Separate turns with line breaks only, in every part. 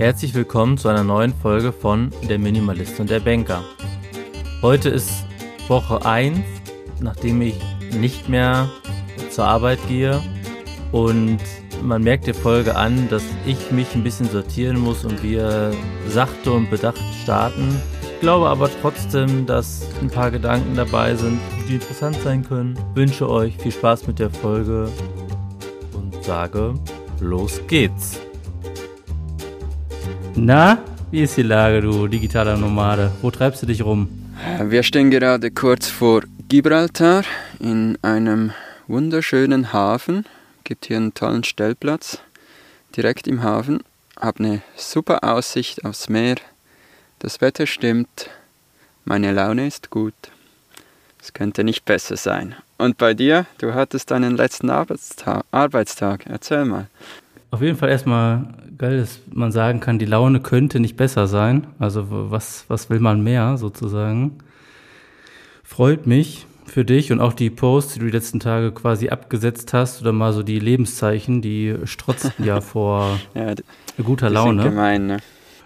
Herzlich willkommen zu einer neuen Folge von Der Minimalist und der Banker. Heute ist Woche 1, nachdem ich nicht mehr zur Arbeit gehe und man merkt der Folge an, dass ich mich ein bisschen sortieren muss und wir sachte und bedacht starten. Ich glaube aber trotzdem, dass ein paar Gedanken dabei sind, die interessant sein können. wünsche euch viel Spaß mit der Folge und sage, los geht's.
Na, wie ist die Lage, du digitaler Nomade? Wo treibst du dich rum?
Wir stehen gerade kurz vor Gibraltar in einem wunderschönen Hafen. Gibt hier einen tollen Stellplatz direkt im Hafen. Hab eine super Aussicht aufs Meer. Das Wetter stimmt. Meine Laune ist gut. Es könnte nicht besser sein. Und bei dir? Du hattest deinen letzten Arbeitstag. Arbeitstag. Erzähl mal.
Auf jeden Fall erstmal geil, dass man sagen kann, die Laune könnte nicht besser sein. Also was, was will man mehr sozusagen? Freut mich für dich und auch die Posts, die du die letzten Tage quasi abgesetzt hast oder mal so die Lebenszeichen, die strotzten ja vor ja, guter Laune.
Gemein, ne?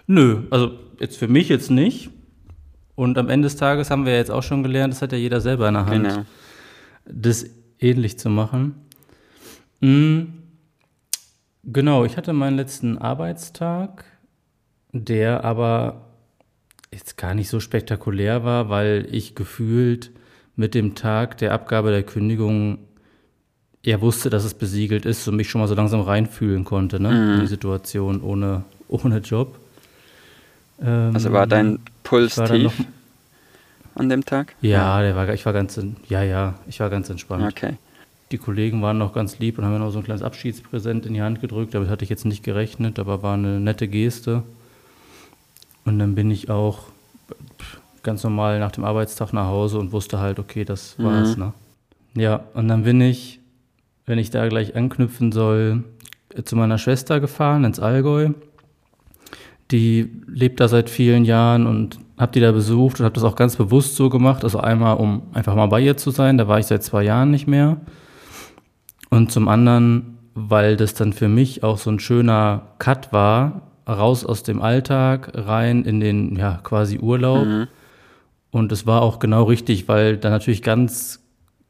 Nö, also jetzt für mich jetzt nicht. Und am Ende des Tages haben wir ja jetzt auch schon gelernt, das hat ja jeder selber in der Hand, genau. das ähnlich zu machen. Mhm. Genau, ich hatte meinen letzten Arbeitstag, der aber jetzt gar nicht so spektakulär war, weil ich gefühlt mit dem Tag der Abgabe der Kündigung er wusste, dass es besiegelt ist und mich schon mal so langsam reinfühlen konnte, ne? Mhm. In die Situation ohne, ohne Job.
Ähm, also war dein Puls war tief an dem Tag?
Ja, der war, ich war ganz, ja, ja, ich war ganz entspannt.
Okay.
Die Kollegen waren noch ganz lieb und haben mir noch so ein kleines Abschiedspräsent in die Hand gedrückt. Damit hatte ich jetzt nicht gerechnet, aber war eine nette Geste. Und dann bin ich auch ganz normal nach dem Arbeitstag nach Hause und wusste halt, okay, das mhm. war's. Ne? Ja, und dann bin ich, wenn ich da gleich anknüpfen soll, zu meiner Schwester gefahren ins Allgäu. Die lebt da seit vielen Jahren und habe die da besucht und habe das auch ganz bewusst so gemacht. Also einmal, um einfach mal bei ihr zu sein, da war ich seit zwei Jahren nicht mehr. Und zum anderen, weil das dann für mich auch so ein schöner Cut war, raus aus dem Alltag, rein in den ja quasi Urlaub. Mhm. Und es war auch genau richtig, weil da natürlich ganz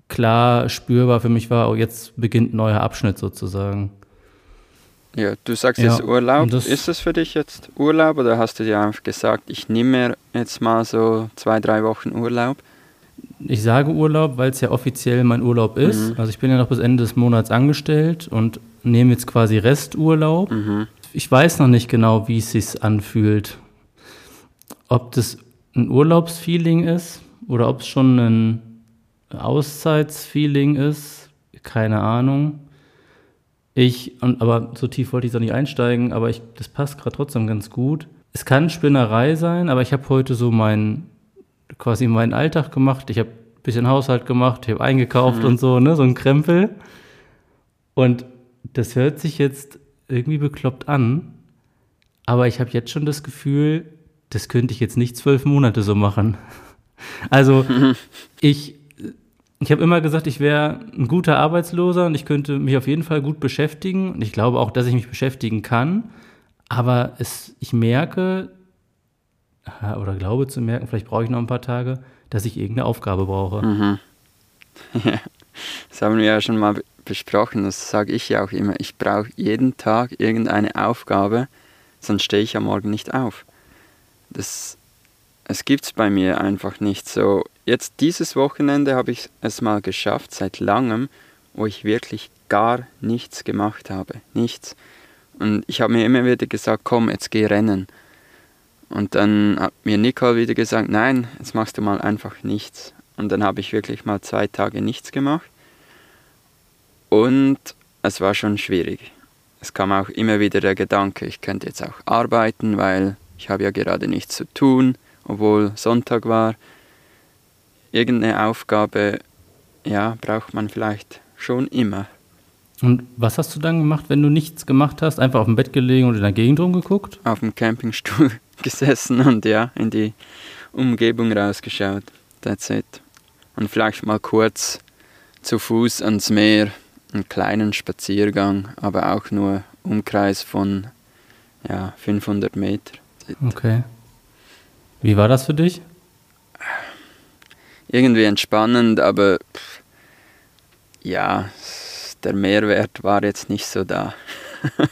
klar spürbar für mich war, oh, jetzt beginnt ein neuer Abschnitt sozusagen.
Ja, du sagst ja, jetzt Urlaub. Ist es für dich jetzt Urlaub oder hast du dir einfach gesagt, ich nehme mir jetzt mal so zwei, drei Wochen Urlaub?
Ich sage Urlaub, weil es ja offiziell mein Urlaub ist. Mhm. Also ich bin ja noch bis Ende des Monats angestellt und nehme jetzt quasi Resturlaub. Mhm. Ich weiß noch nicht genau, wie es sich anfühlt. Ob das ein Urlaubsfeeling ist oder ob es schon ein Auszeitsfeeling ist, keine Ahnung. Ich, und, aber so tief wollte ich da nicht einsteigen, aber ich, das passt gerade trotzdem ganz gut. Es kann Spinnerei sein, aber ich habe heute so mein quasi meinen Alltag gemacht. Ich habe ein bisschen Haushalt gemacht, ich habe eingekauft mhm. und so, ne, so ein Krempel. Und das hört sich jetzt irgendwie bekloppt an, aber ich habe jetzt schon das Gefühl, das könnte ich jetzt nicht zwölf Monate so machen. Also mhm. ich, ich habe immer gesagt, ich wäre ein guter Arbeitsloser und ich könnte mich auf jeden Fall gut beschäftigen. Und ich glaube auch, dass ich mich beschäftigen kann. Aber es, ich merke, oder glaube zu merken, vielleicht brauche ich noch ein paar Tage, dass ich irgendeine Aufgabe brauche.
Mhm. Ja, das haben wir ja schon mal besprochen, das sage ich ja auch immer. Ich brauche jeden Tag irgendeine Aufgabe, sonst stehe ich am Morgen nicht auf. Das, es gibt es bei mir einfach nicht so. Jetzt dieses Wochenende habe ich es mal geschafft, seit langem, wo ich wirklich gar nichts gemacht habe. Nichts. Und ich habe mir immer wieder gesagt, komm, jetzt geh rennen. Und dann hat mir Nicole wieder gesagt, nein, jetzt machst du mal einfach nichts. Und dann habe ich wirklich mal zwei Tage nichts gemacht. Und es war schon schwierig. Es kam auch immer wieder der Gedanke, ich könnte jetzt auch arbeiten, weil ich habe ja gerade nichts zu tun, obwohl Sonntag war. Irgendeine Aufgabe, ja, braucht man vielleicht schon immer.
Und was hast du dann gemacht, wenn du nichts gemacht hast? Einfach auf dem Bett gelegen und in der Gegend rumgeguckt?
Auf dem Campingstuhl gesessen und ja, in die Umgebung rausgeschaut. That's it. Und vielleicht mal kurz zu Fuß ans Meer, einen kleinen Spaziergang, aber auch nur Umkreis von ja, 500 Meter.
Okay. Wie war das für dich?
Irgendwie entspannend, aber pff, ja, der Mehrwert war jetzt nicht so da.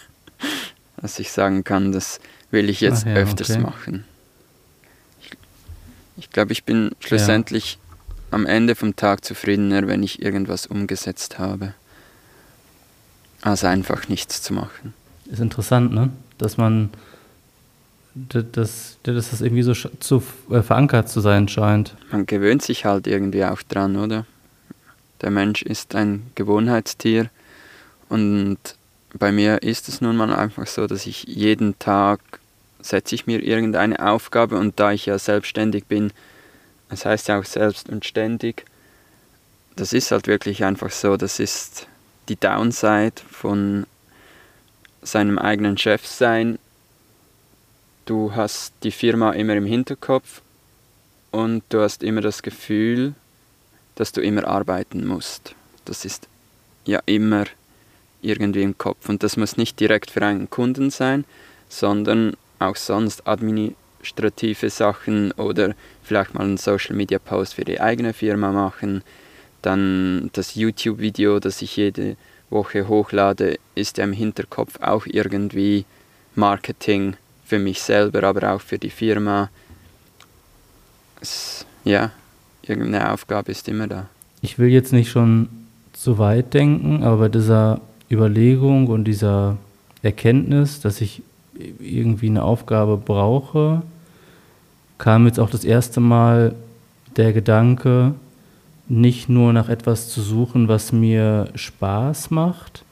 Dass ich sagen kann, das will ich jetzt
ja,
öfters
okay.
machen. Ich, ich glaube, ich bin schlussendlich am Ende vom Tag zufriedener, wenn ich irgendwas umgesetzt habe, als einfach nichts zu machen.
Ist interessant, ne? Dass man, dass, dass das irgendwie so zu äh, verankert zu sein scheint.
Man gewöhnt sich halt irgendwie auch dran, oder? Der Mensch ist ein Gewohnheitstier und bei mir ist es nun mal einfach so, dass ich jeden Tag setze ich mir irgendeine Aufgabe und da ich ja selbstständig bin, das heißt ja auch selbst und ständig, das ist halt wirklich einfach so, das ist die Downside von seinem eigenen Chef sein. Du hast die Firma immer im Hinterkopf und du hast immer das Gefühl, dass du immer arbeiten musst. Das ist ja immer irgendwie im Kopf. Und das muss nicht direkt für einen Kunden sein, sondern auch sonst administrative Sachen oder vielleicht mal einen Social Media Post für die eigene Firma machen. Dann das YouTube-Video, das ich jede Woche hochlade, ist ja im Hinterkopf auch irgendwie Marketing für mich selber, aber auch für die Firma. Es, ja, irgendeine Aufgabe ist immer da.
Ich will jetzt nicht schon zu weit denken, aber bei dieser Überlegung und dieser Erkenntnis, dass ich irgendwie eine Aufgabe brauche, kam jetzt auch das erste Mal der Gedanke, nicht nur nach etwas zu suchen, was mir Spaß macht,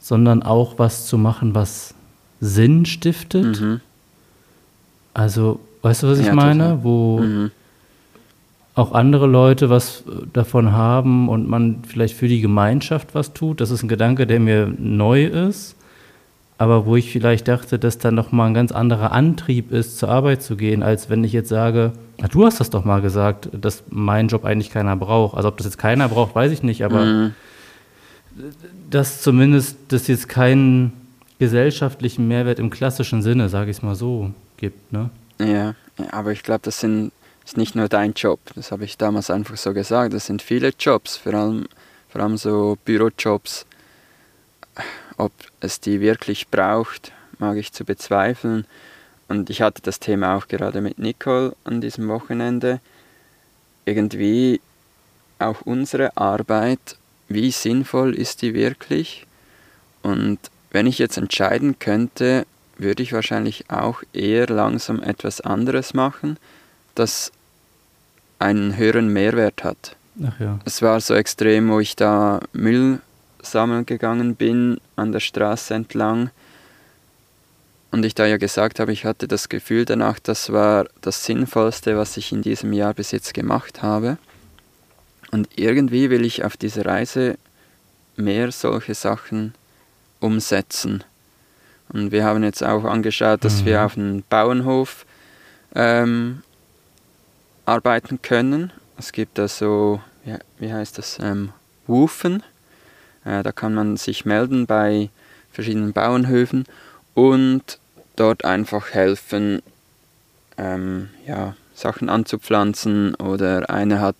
sondern auch was zu machen, was Sinn stiftet.
Mhm.
Also, weißt du, was ich
Ja,
meine?
total.
Wo
Mhm.
auch andere Leute was äh, davon haben und man vielleicht für die Gemeinschaft was tut. Das ist ein Gedanke, der mir neu ist, aber wo ich vielleicht dachte, dass da nochmal ein ganz anderer Antrieb ist, zur Arbeit zu gehen, als wenn ich jetzt sage, na, du hast das doch mal gesagt, dass mein Job eigentlich keiner braucht. Also ob das jetzt keiner braucht, weiß ich nicht, aber
Mhm.
dass zumindest das jetzt keinen gesellschaftlichen Mehrwert im klassischen Sinne, sage ich es mal so, gibt. Ne?
Ja, aber ich glaube, das sind, ist nicht nur dein Job. Das habe ich damals einfach so gesagt. Das sind viele Jobs, vor allem, vor allem so Bürojobs. Ob es die wirklich braucht, mag ich zu bezweifeln. Und ich hatte das Thema auch gerade mit Nicole an diesem Wochenende. Irgendwie auch unsere Arbeit, wie sinnvoll ist die wirklich? Und wenn ich jetzt entscheiden könnte, würde ich wahrscheinlich auch eher langsam etwas anderes machen, das einen höheren Mehrwert hat.
Ach ja.
Es war so extrem, wo ich da Müll sammeln gegangen bin an der Straße entlang und ich da ja gesagt habe, ich hatte das Gefühl danach, das war das Sinnvollste, was ich in diesem Jahr bis jetzt gemacht habe. Und irgendwie will ich auf dieser Reise mehr solche Sachen umsetzen. Und wir haben jetzt auch angeschaut, dass
Mhm.
wir auf einem Bauernhof ähm, arbeiten können. Es gibt da so, wie heißt das, ähm, Wufen. Äh, da kann man sich melden bei verschiedenen Bauernhöfen und dort einfach helfen, ähm, ja, Sachen anzupflanzen oder einer hat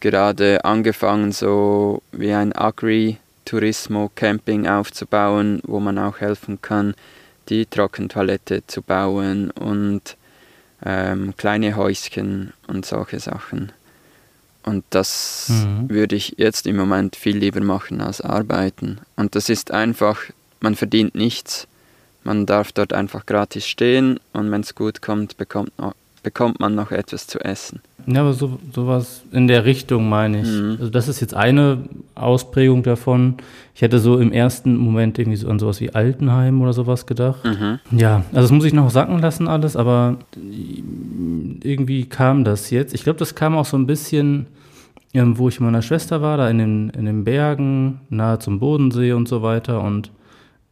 gerade angefangen, so wie ein Agri-Tourismo-Camping aufzubauen, wo man auch helfen kann, die Trockentoilette zu bauen und ähm, kleine Häuschen und solche Sachen. Und das
Mhm.
würde ich jetzt im Moment viel lieber machen als arbeiten. Und das ist einfach, man verdient nichts. Man darf dort einfach gratis stehen und wenn es gut kommt, bekommt, bekommt man noch etwas zu essen.
Ja, aber so, sowas in der Richtung meine ich.
Mhm.
Also das ist jetzt eine Ausprägung davon. Ich hätte so im ersten Moment irgendwie so an sowas wie Altenheim oder sowas gedacht.
Mhm.
Ja, also das muss ich noch sacken lassen alles, aber irgendwie kam das jetzt. Ich glaube, das kam auch so ein bisschen, ähm, wo ich mit meiner Schwester war, da in den, in den Bergen, nahe zum Bodensee und so weiter. Und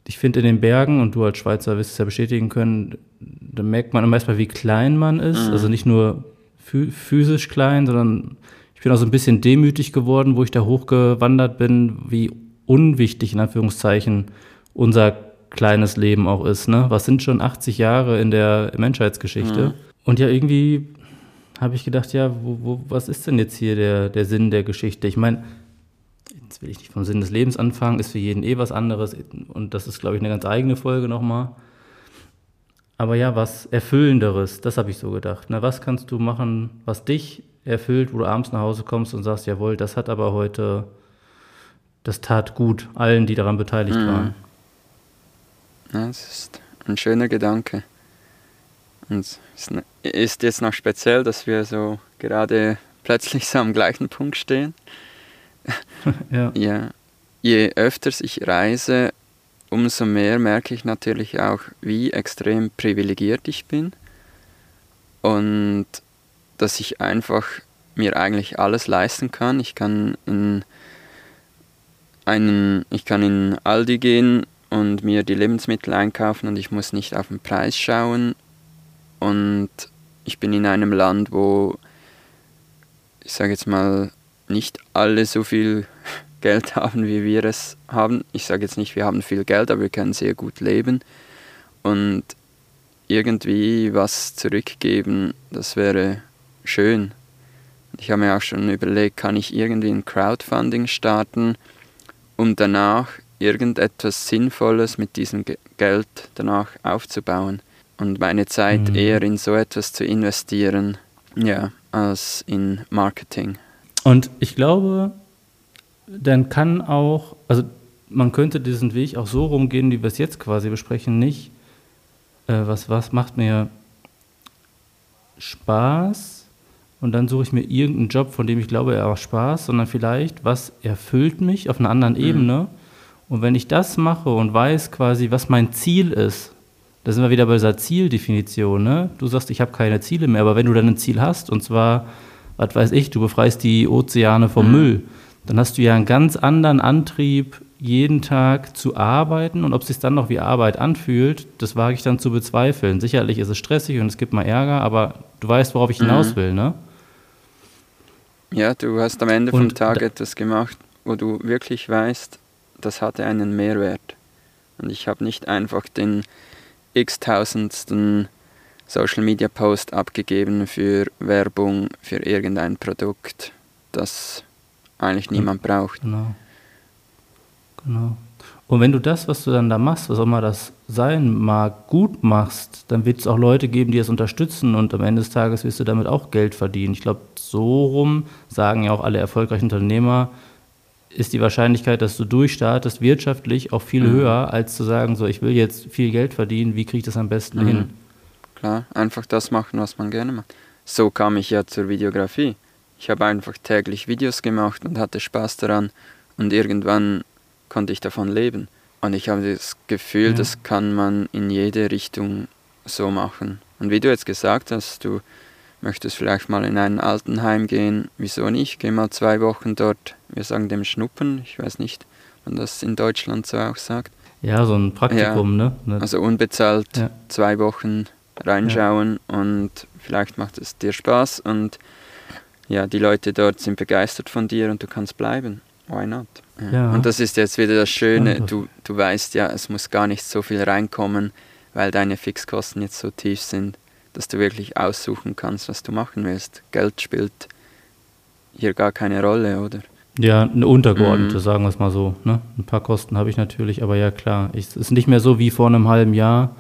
ich finde in den Bergen, und du als Schweizer wirst es ja bestätigen können, da merkt man meist mal, wie klein man ist.
Mhm.
Also nicht nur physisch klein, sondern ich bin auch so ein bisschen demütig geworden, wo ich da hochgewandert bin, wie unwichtig in Anführungszeichen unser kleines Leben auch ist. Ne? Was sind schon 80 Jahre in der Menschheitsgeschichte? Mhm. Und ja, irgendwie habe ich gedacht, ja, wo, wo, was ist denn jetzt hier der, der Sinn der Geschichte? Ich meine, jetzt will ich nicht vom Sinn des Lebens anfangen, ist für jeden eh was anderes und das ist, glaube ich, eine ganz eigene Folge nochmal. Aber ja, was Erfüllenderes, das habe ich so gedacht. Na, was kannst du machen, was dich erfüllt, wo du abends nach Hause kommst und sagst, jawohl, das hat aber heute, das tat gut allen, die daran beteiligt mhm. waren.
Ja, das ist ein schöner Gedanke. Und es ist jetzt noch speziell, dass wir so gerade plötzlich so am gleichen Punkt stehen. Ja. ja. Je öfter ich reise, umso mehr merke ich natürlich auch, wie extrem privilegiert ich bin. Und dass ich einfach mir eigentlich alles leisten kann. Ich kann in einen, ich kann in Aldi gehen und mir die Lebensmittel einkaufen und ich muss nicht auf den Preis schauen. Und ich bin in einem Land, wo ich sage jetzt mal nicht alle so viel Geld haben, wie wir es haben. Ich sage jetzt nicht, wir haben viel Geld, aber wir können sehr gut leben. Und irgendwie was zurückgeben, das wäre schön. Ich habe mir auch schon überlegt, kann ich irgendwie ein Crowdfunding starten, um danach irgendetwas Sinnvolles mit diesem Geld danach aufzubauen und meine Zeit mhm. eher in so etwas zu investieren, ja, als in Marketing.
Und ich glaube, dann kann auch, also man könnte diesen Weg auch so rumgehen, wie wir es jetzt quasi besprechen, nicht, äh, was, was macht mir Spaß, und dann suche ich mir irgendeinen Job, von dem ich glaube, er macht Spaß, sondern vielleicht, was erfüllt mich auf einer anderen mhm. Ebene. Und wenn ich das mache und weiß quasi, was mein Ziel ist, da sind wir wieder bei dieser Zieldefinition. Ne? Du sagst, ich habe keine Ziele mehr, aber wenn du dann ein Ziel hast, und zwar, was weiß ich, du befreist die Ozeane vom mhm. Müll, dann hast du ja einen ganz anderen Antrieb, jeden Tag zu arbeiten. Und ob es sich dann noch wie Arbeit anfühlt, das wage ich dann zu bezweifeln. Sicherlich ist es stressig und es gibt mal Ärger, aber du weißt, worauf ich hinaus mhm. will, ne?
Ja, du hast am Ende vom Tag etwas gemacht, wo du wirklich weißt, das hatte einen Mehrwert. Und ich habe nicht einfach den x-tausendsten Social Media Post abgegeben für Werbung für irgendein Produkt, das eigentlich niemand braucht.
Genau. Genau. Und wenn du das, was du dann da machst, was auch immer das sein mag, gut machst, dann wird es auch Leute geben, die es unterstützen und am Ende des Tages wirst du damit auch Geld verdienen. Ich glaube, so rum sagen ja auch alle erfolgreichen Unternehmer, ist die Wahrscheinlichkeit, dass du durchstartest, wirtschaftlich auch viel mhm. höher, als zu sagen, so ich will jetzt viel Geld verdienen, wie kriege ich das am besten mhm. hin?
Klar, einfach das machen, was man gerne macht. So kam ich ja zur Videografie. Ich habe einfach täglich Videos gemacht und hatte Spaß daran und irgendwann konnte ich davon leben. Und ich habe das Gefühl, ja. das kann man in jede Richtung so machen. Und wie du jetzt gesagt hast, du möchtest vielleicht mal in ein Altenheim gehen. Wieso nicht? Geh mal zwei Wochen dort, wir sagen dem Schnuppern, ich weiß nicht, man das in Deutschland so auch sagt.
Ja, so ein Praktikum,
ja, ne? Also unbezahlt ja. zwei Wochen reinschauen ja. und vielleicht macht es dir Spaß und ja, die Leute dort sind begeistert von dir und du kannst bleiben. Why not? Ja. Und das ist jetzt wieder das Schöne, du, du weißt ja, es muss gar nicht so viel reinkommen, weil deine Fixkosten jetzt so tief sind, dass du wirklich aussuchen kannst, was du machen willst. Geld spielt hier gar keine Rolle, oder?
Ja, eine untergeordnete, mhm. sagen wir es mal so. Ne? Ein paar Kosten habe ich natürlich, aber ja klar, es ist nicht mehr so wie vor einem halben Jahr,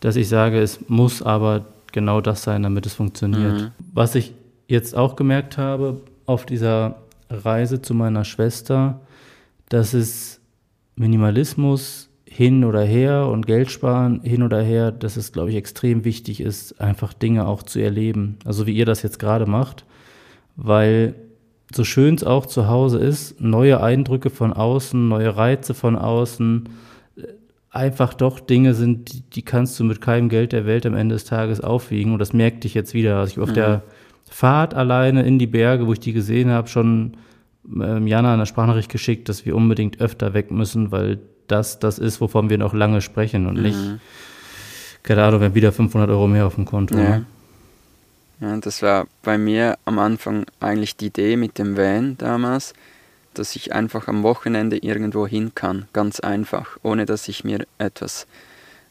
dass ich sage, es muss aber genau das sein, damit es funktioniert. Mhm. Was ich jetzt auch gemerkt habe auf dieser Reise zu meiner Schwester, dass es Minimalismus hin oder her und Geld sparen hin oder her, dass es, glaube ich, extrem wichtig ist, einfach Dinge auch zu erleben. Also wie ihr das jetzt gerade macht, weil so schön es auch zu Hause ist, neue Eindrücke von außen, neue Reize von außen, einfach doch Dinge sind, die, kannst du mit keinem Geld der Welt am Ende des Tages aufwiegen. Und das merkte ich jetzt wieder. Also ich auf mhm. der Fahrt alleine in die Berge, wo ich die gesehen habe, schon ähm, Jana eine Sprachnachricht geschickt, dass wir unbedingt öfter weg müssen, weil das das ist, wovon wir noch lange sprechen und mhm. nicht, gerade wenn wieder 500 Euro mehr auf dem Konto.
Ja. Ja, das war bei mir am Anfang eigentlich die Idee mit dem Van damals, dass ich einfach am Wochenende irgendwo hin kann, ganz einfach, ohne dass ich mir etwas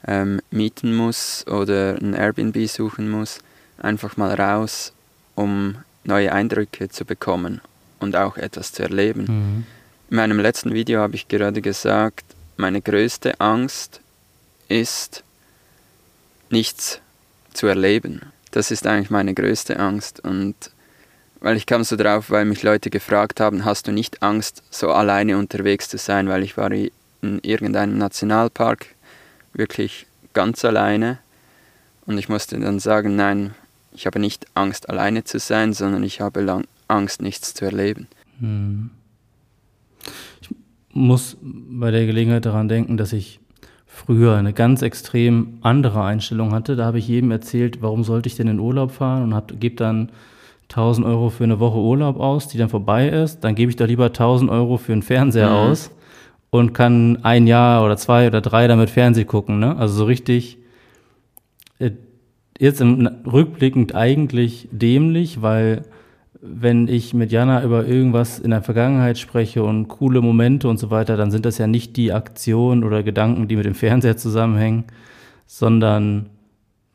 ähm, mieten muss oder ein Airbnb suchen muss. Einfach mal raus, um neue Eindrücke zu bekommen und auch etwas zu erleben. Mhm. In meinem letzten Video habe ich gerade gesagt, meine größte Angst ist, nichts zu erleben. Das ist eigentlich meine größte Angst. Und weil ich kam so drauf, weil mich Leute gefragt haben, hast du nicht Angst, so alleine unterwegs zu sein? Weil ich war in irgendeinem Nationalpark wirklich ganz alleine. Und ich musste dann sagen, nein, ich habe nicht Angst, alleine zu sein, sondern ich habe Angst, nichts zu erleben. Hm.
Ich muss bei der Gelegenheit daran denken, dass ich früher eine ganz extrem andere Einstellung hatte. Da habe ich jedem erzählt, warum sollte ich denn in Urlaub fahren und gebe dann 1000 Euro für eine Woche Urlaub aus, die dann vorbei ist. Dann gebe ich doch lieber 1000 Euro für einen Fernseher mhm. aus und kann ein Jahr oder zwei oder drei damit Fernseh gucken. Ne? Also so richtig, äh, jetzt im rückblickend eigentlich dämlich, weil wenn ich mit Jana über irgendwas in der Vergangenheit spreche und coole Momente und so weiter, dann sind das ja nicht die Aktionen oder Gedanken, die mit dem Fernseher zusammenhängen, sondern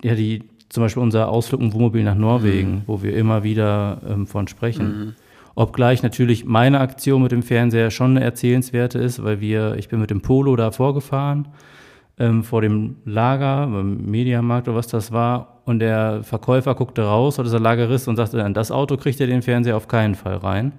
ja, die, zum Beispiel unser Ausflug im Wohnmobil nach Norwegen, mhm. wo wir immer wieder ähm, von sprechen. Mhm. Obgleich natürlich meine Aktion mit dem Fernseher schon eine erzählenswerte ist, weil wir, ich bin mit dem Polo da vorgefahren, ähm, vor dem Lager, beim Mediamarkt oder was das war, und der Verkäufer guckte raus, oder der Lagerist, und sagte dann, das Auto kriegt er den Fernseher auf keinen Fall rein.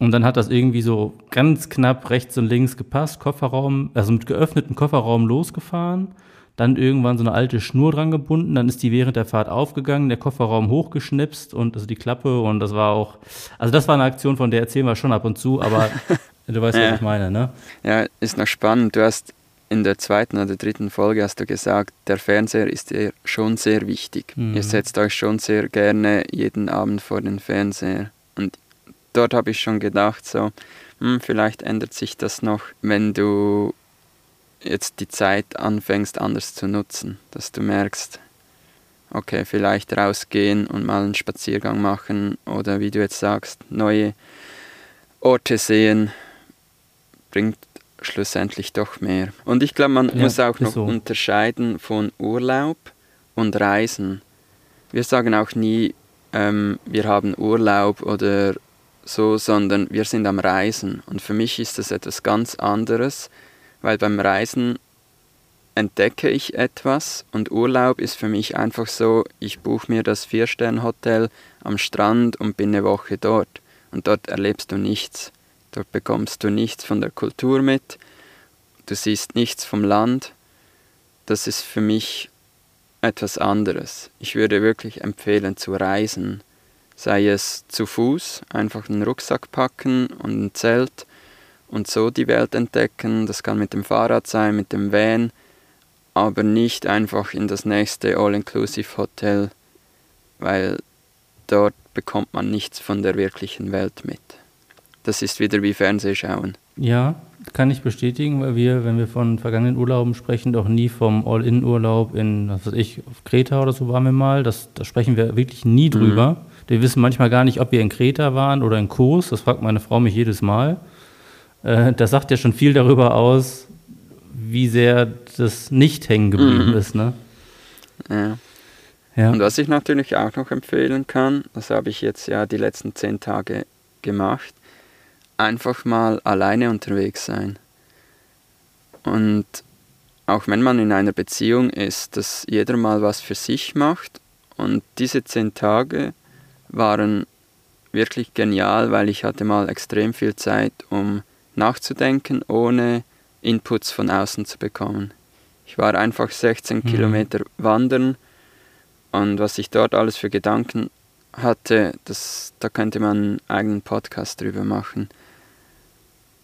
Und dann hat das irgendwie so ganz knapp rechts und links gepasst, Kofferraum, also mit geöffnetem Kofferraum losgefahren, dann irgendwann so eine alte Schnur dran gebunden, dann ist die während der Fahrt aufgegangen, der Kofferraum hochgeschnipst und also die Klappe und das war auch, also das war eine Aktion, von der erzählen wir schon ab und zu, aber du weißt, ja. was ich meine, ne?
Ja, ist noch spannend. Du hast in der zweiten oder dritten Folge hast du gesagt, der Fernseher ist dir schon sehr wichtig. Mhm. Ihr setzt euch schon sehr gerne jeden Abend vor den Fernseher. Und dort habe ich schon gedacht, so, hm, vielleicht ändert sich das noch, wenn du jetzt die Zeit anfängst anders zu nutzen, dass du merkst, okay, vielleicht rausgehen und mal einen Spaziergang machen oder wie du jetzt sagst, neue Orte sehen, bringt schlussendlich doch mehr. Und ich glaube, man ja, muss auch noch so. unterscheiden von Urlaub und Reisen. Wir sagen auch nie, ähm, wir haben Urlaub oder so, sondern wir sind am Reisen. Und für mich ist das etwas ganz anderes, weil beim Reisen entdecke ich etwas und Urlaub ist für mich einfach so, ich buche mir das Vier-Stern-Hotel am Strand und bin eine Woche dort. Und dort erlebst du nichts. Dort bekommst du nichts von der Kultur mit, du siehst nichts vom Land. Das ist für mich etwas anderes. Ich würde wirklich empfehlen zu reisen, sei es zu Fuß, einfach einen Rucksack packen und ein Zelt und so die Welt entdecken. Das kann mit dem Fahrrad sein, mit dem Van, aber nicht einfach in das nächste All-Inclusive-Hotel, weil dort bekommt man nichts von der wirklichen Welt mit das ist wieder wie Fernsehschauen.
Ja, kann ich bestätigen, weil wir, wenn wir von vergangenen Urlauben sprechen, doch nie vom All-In-Urlaub in, was weiß ich, auf Kreta oder so waren wir mal. Das, da sprechen wir wirklich nie mhm. drüber. Mhm. Wir wissen manchmal gar nicht, ob wir in Kreta waren oder in Kurs. Das fragt meine Frau mich jedes Mal. Äh, das sagt ja schon viel darüber aus, wie sehr das nicht hängen geblieben mhm. ist. Ne?
Ja. ja. Und was ich natürlich auch noch empfehlen kann, das habe ich jetzt ja die letzten zehn Tage gemacht, einfach mal alleine unterwegs sein. Und auch wenn man in einer Beziehung ist, dass jeder mal was für sich macht. Und diese zehn Tage waren wirklich genial, weil ich hatte mal extrem viel Zeit, um nachzudenken, ohne Inputs von außen zu bekommen. Ich war einfach 16 mhm. Kilometer wandern und was ich dort alles für Gedanken hatte, das, da könnte man einen eigenen Podcast drüber machen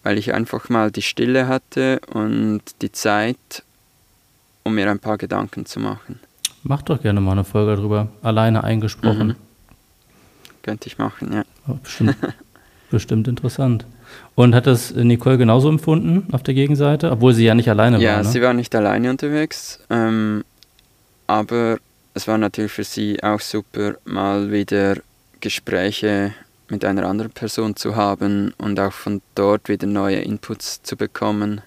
weil ich einfach mal die Stille hatte und die Zeit, um mir ein paar Gedanken zu machen.
Mach doch gerne mal eine Folge drüber, alleine eingesprochen. Mhm.
Könnte ich machen, ja.
Bestimmt, bestimmt interessant. Und hat das Nicole genauso empfunden auf der Gegenseite, obwohl sie ja nicht alleine
ja,
war? Ja,
ne? sie war nicht alleine unterwegs, ähm, aber es war natürlich für sie auch super, mal wieder Gespräche mit einer anderen Person zu haben und auch von dort wieder neue Inputs zu bekommen,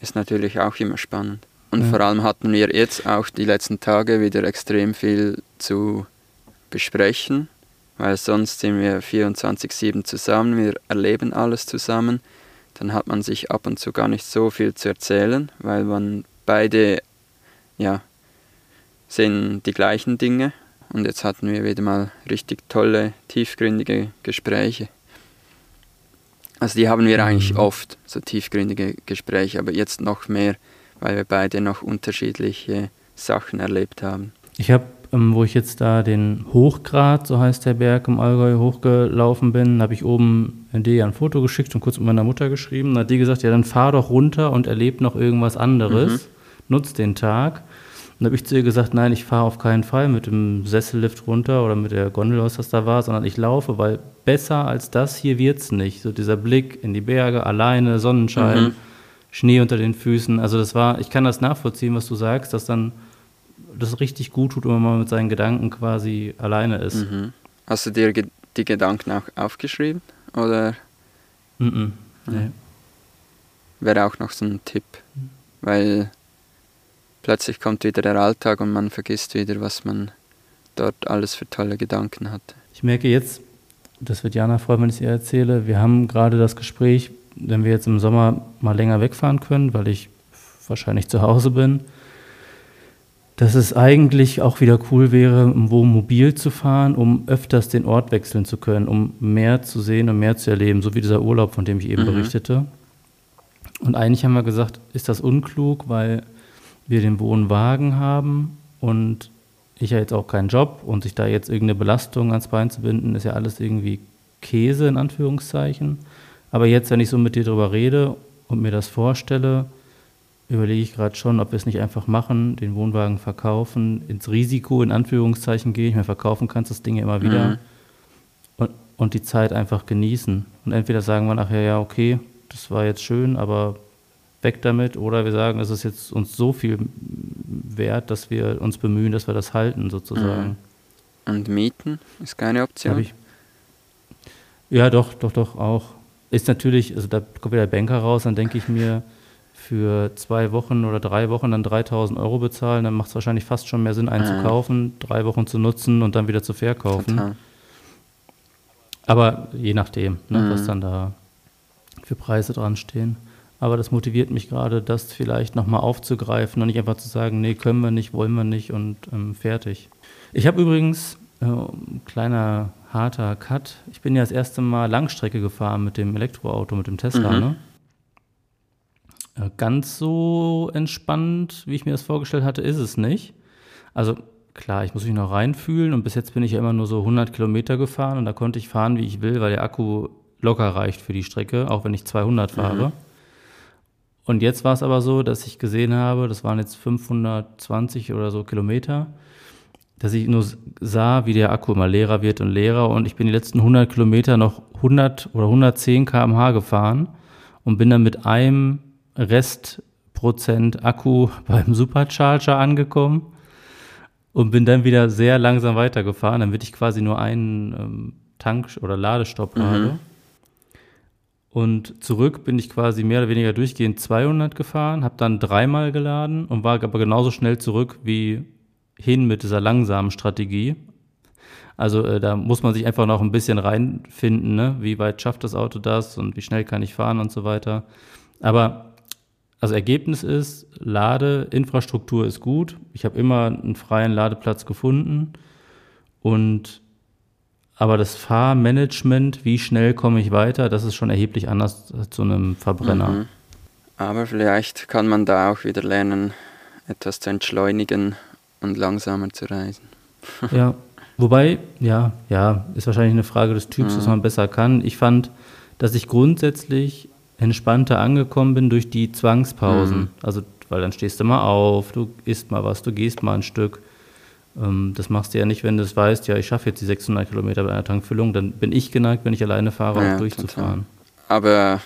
ist natürlich auch immer spannend. Und ja. vor allem hatten wir jetzt auch die letzten Tage wieder extrem viel zu besprechen, weil sonst sind wir 24-7 zusammen, wir erleben alles zusammen. Dann hat man sich ab und zu gar nicht so viel zu erzählen, weil man beide ja, sehen die gleichen Dinge. Und jetzt hatten wir wieder mal richtig tolle, tiefgründige Gespräche. Also die haben wir eigentlich mhm. oft, so tiefgründige Gespräche, aber jetzt noch mehr, weil wir beide noch unterschiedliche Sachen erlebt haben.
Ich habe, ähm, wo ich jetzt da den Hochgrad, so heißt der Berg im Allgäu, hochgelaufen bin, habe ich oben dir ein Foto geschickt und kurz mit meiner Mutter geschrieben. Da hat die gesagt, ja, dann fahr doch runter und erleb noch irgendwas anderes. Mhm. Nutz den Tag. Und habe ich zu ihr gesagt, nein, ich fahre auf keinen Fall mit dem Sessellift runter oder mit der Gondel, was das da war, sondern ich laufe, weil besser als das hier wird es nicht. So dieser Blick in die Berge, alleine, Sonnenschein, mhm. Schnee unter den Füßen. Also das war, ich kann das nachvollziehen, was du sagst, dass dann das richtig gut tut, wenn man mal mit seinen Gedanken quasi alleine ist.
Mhm. Hast du dir die Gedanken auch aufgeschrieben? Oder?
Mhm. Nee.
Wäre auch noch so ein Tipp, weil plötzlich kommt wieder der Alltag und man vergisst wieder, was man dort alles für tolle Gedanken hatte.
Ich merke jetzt, das wird Jana freuen, wenn ich es ihr erzähle, wir haben gerade das Gespräch, wenn wir jetzt im Sommer mal länger wegfahren können, weil ich wahrscheinlich zu Hause bin, dass es eigentlich auch wieder cool wäre, im Wohnmobil zu fahren, um öfters den Ort wechseln zu können, um mehr zu sehen und mehr zu erleben, so wie dieser Urlaub, von dem ich eben mhm. berichtete. Und eigentlich haben wir gesagt, ist das unklug, weil wir den Wohnwagen haben und ich ja jetzt auch keinen Job und sich da jetzt irgendeine Belastung ans Bein zu binden, ist ja alles irgendwie Käse in Anführungszeichen. Aber jetzt, wenn ich so mit dir drüber rede und mir das vorstelle, überlege ich gerade schon, ob wir es nicht einfach machen, den Wohnwagen verkaufen, ins Risiko in Anführungszeichen gehen. Ich meine, verkaufen kannst das Ding ja immer wieder mhm. und, und die Zeit einfach genießen. Und entweder sagen wir nachher, ja, okay, das war jetzt schön, aber weg damit. Oder wir sagen, es ist jetzt uns so viel wert, dass wir uns bemühen, dass wir das halten, sozusagen.
Mhm. Und Mieten ist keine Option?
Ja, doch, doch, doch, auch. Ist natürlich, also da kommt wieder der Banker raus, dann denke ich mir, für zwei Wochen oder drei Wochen dann 3000 Euro bezahlen, dann macht es wahrscheinlich fast schon mehr Sinn, einen zu kaufen, drei Wochen zu nutzen und dann wieder zu verkaufen. Total. Aber je nachdem, ne, mhm. was dann da für Preise dran stehen. Aber das motiviert mich gerade, das vielleicht nochmal aufzugreifen und nicht einfach zu sagen, nee, können wir nicht, wollen wir nicht und ähm, fertig. Ich habe übrigens, äh, kleiner harter Cut, ich bin ja das erste Mal Langstrecke gefahren mit dem Elektroauto, mit dem Tesla. Mhm. Ne? Äh, ganz so entspannt, wie ich mir das vorgestellt hatte, ist es nicht. Also klar, ich muss mich noch reinfühlen und bis jetzt bin ich ja immer nur so 100 Kilometer gefahren und da konnte ich fahren, wie ich will, weil der Akku locker reicht für die Strecke, auch wenn ich 200 fahre. Mhm. Und jetzt war es aber so, dass ich gesehen habe, das waren jetzt 520 oder so Kilometer, dass ich nur sah, wie der Akku immer leerer wird und leerer. Und ich bin die letzten 100 Kilometer noch 100 oder 110 km/h gefahren und bin dann mit einem Restprozent Akku beim Supercharger angekommen und bin dann wieder sehr langsam weitergefahren, damit ich quasi nur einen ähm, Tank- oder Ladestopp mhm. habe. Und zurück bin ich quasi mehr oder weniger durchgehend 200 gefahren, habe dann dreimal geladen und war aber genauso schnell zurück wie hin mit dieser langsamen Strategie. Also äh, da muss man sich einfach noch ein bisschen reinfinden, ne? wie weit schafft das Auto das und wie schnell kann ich fahren und so weiter. Aber also Ergebnis ist, Ladeinfrastruktur ist gut. Ich habe immer einen freien Ladeplatz gefunden und aber das Fahrmanagement, wie schnell komme ich weiter, das ist schon erheblich anders zu einem Verbrenner. Mhm.
Aber vielleicht kann man da auch wieder lernen, etwas zu entschleunigen und langsamer zu reisen.
ja, wobei, ja, ja, ist wahrscheinlich eine Frage des Typs, mhm. was man besser kann. Ich fand, dass ich grundsätzlich entspannter angekommen bin durch die Zwangspausen. Mhm. Also, weil dann stehst du mal auf, du isst mal was, du gehst mal ein Stück. Ähm, das machst du ja nicht, wenn du es weißt, ja, ich schaffe jetzt die 600 Kilometer bei einer Tankfüllung, dann bin ich geneigt, wenn ich alleine fahre, ja, auch durchzufahren.
Total. Aber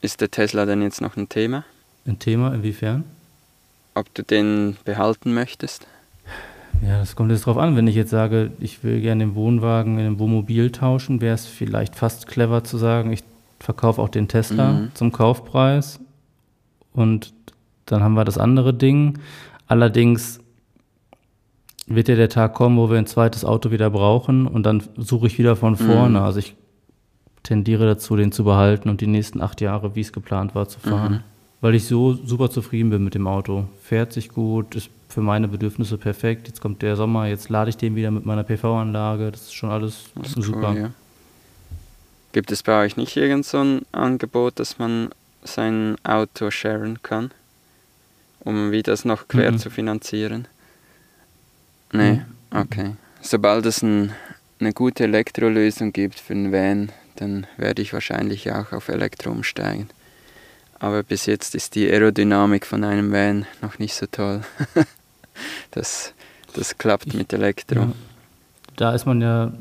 ist der Tesla denn jetzt noch ein Thema?
Ein Thema, inwiefern?
Ob du den behalten möchtest?
Ja, das kommt jetzt drauf an. Wenn ich jetzt sage, ich will gerne den Wohnwagen in ein Wohnmobil tauschen, wäre es vielleicht fast clever zu sagen, ich verkaufe auch den Tesla
Mhm.
zum Kaufpreis und dann haben wir das andere Ding. Allerdings wird ja der Tag kommen, wo wir ein zweites Auto wieder brauchen und dann suche ich wieder von vorne.
Mhm.
Also ich tendiere dazu, den zu behalten und die nächsten acht Jahre, wie es geplant war, zu fahren.
Mhm.
Weil ich so super zufrieden bin mit dem Auto. Fährt sich gut, ist für meine Bedürfnisse perfekt. Jetzt kommt der Sommer, jetzt lade ich den wieder mit meiner PV-Anlage. Das ist schon alles
Das ist
super.
Cool, ja. Gibt es bei euch nicht irgend so ein Angebot, dass man sein Auto sharen kann, um wie das noch quer
Mhm.
zu finanzieren? Nee,
Mhm.
okay. Sobald es ein, eine gute Elektrolösung gibt für einen Van, dann werde ich wahrscheinlich auch auf Elektro umsteigen. Aber bis jetzt ist die Aerodynamik von einem Van noch nicht so toll. das, das klappt mit Elektro.
Ja. Da ist man ja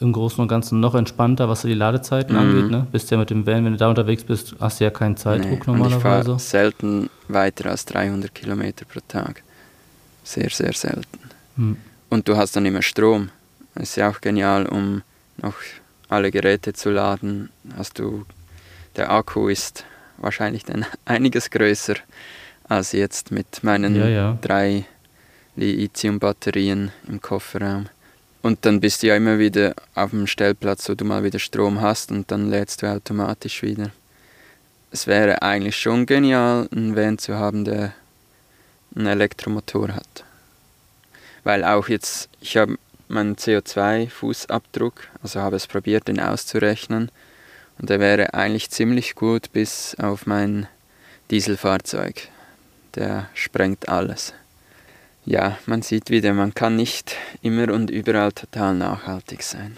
im Großen und Ganzen noch entspannter, was die Ladezeiten
Mhm.
angeht. Ne? Bist ja mit dem Van, wenn du da unterwegs bist, hast du ja keinen Zeitdruck
Nee, und ich
normalerweise.
selten weiter als 300 Kilometer pro Tag. Sehr, sehr selten.
Hm.
Und du hast dann immer Strom. Ist ja auch genial, um noch alle Geräte zu laden. Hast du, der Akku ist wahrscheinlich dann einiges größer als jetzt mit meinen
Ja, ja.
drei Lithium-Batterien im Kofferraum. Und dann bist du ja immer wieder auf dem Stellplatz, wo du mal wieder Strom hast und dann lädst du automatisch wieder. Es wäre eigentlich schon genial, einen Van zu haben, der einen Elektromotor hat. Weil auch jetzt, ich habe meinen CO2-Fußabdruck, also habe es probiert, den auszurechnen. Und der wäre eigentlich ziemlich gut bis auf mein Dieselfahrzeug. Der sprengt alles. Ja, man sieht wieder, man kann nicht immer und überall total nachhaltig sein.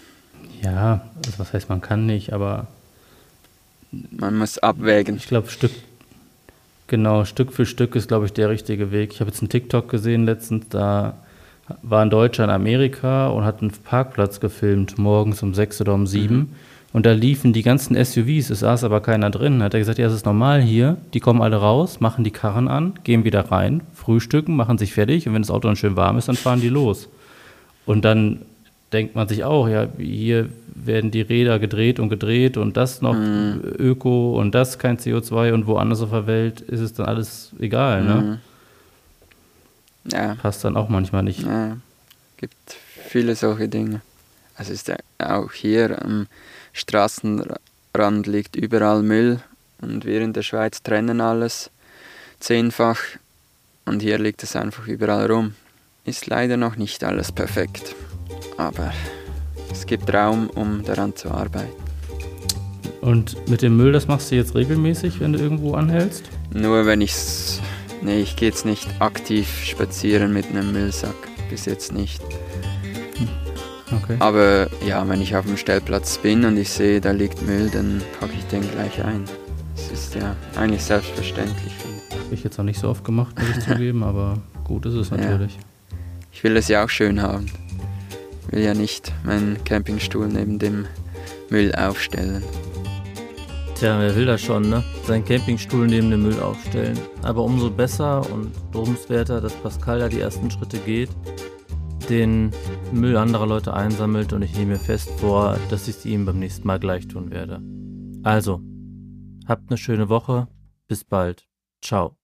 Ja, also was heißt, man kann nicht, aber
Man muss abwägen.
ich glaube, Stück, genau, Stück für Stück ist, glaube ich, der richtige Weg. Ich habe jetzt einen TikTok gesehen letztens, da war ein Deutscher in Amerika und hat einen Parkplatz gefilmt, morgens um sechs oder um sieben. Und da liefen die ganzen SUVs, es saß aber keiner drin. Hat er gesagt, ja, es ist normal hier, die kommen alle raus, machen die Karren an, gehen wieder rein, frühstücken, machen sich fertig und wenn das Auto dann schön warm ist, dann fahren die los. Und dann denkt man sich auch, ja, hier werden die Räder gedreht und gedreht und das noch Öko und das kein CO2 und woanders auf der Welt ist es dann alles egal, ne?
Mhm. Ja,
Passt dann auch manchmal nicht.
ja, gibt viele solche Dinge. Also ist ja auch hier am Straßenrand liegt überall Müll und wir in der Schweiz trennen alles zehnfach und hier liegt es einfach überall rum. Ist leider noch nicht alles perfekt, aber es gibt Raum, um daran zu arbeiten.
Und mit dem Müll, das machst du jetzt regelmäßig, wenn du irgendwo anhältst?
Nur wenn ich's. Nee, ich gehe jetzt nicht aktiv spazieren mit einem Müllsack. Bis jetzt nicht.
Okay.
Aber ja, wenn ich auf dem Stellplatz bin und ich sehe, da liegt Müll, dann packe ich den gleich ein. Das ist ja eigentlich selbstverständlich.
Habe ich jetzt noch nicht so oft gemacht, muss ich zugeben, aber gut ist es
Ja.
natürlich.
Ich will es ja auch schön haben. Ich will ja nicht meinen Campingstuhl neben dem Müll aufstellen.
Tja, wer will das schon, ne? Seinen Campingstuhl neben dem Müll aufstellen. Aber umso besser und lobenswerter, dass Pascal da die ersten Schritte geht, den Müll anderer Leute einsammelt und ich nehme mir fest vor, dass ich es ihm beim nächsten Mal gleich tun werde. Also, habt eine schöne Woche. Bis bald. Ciao.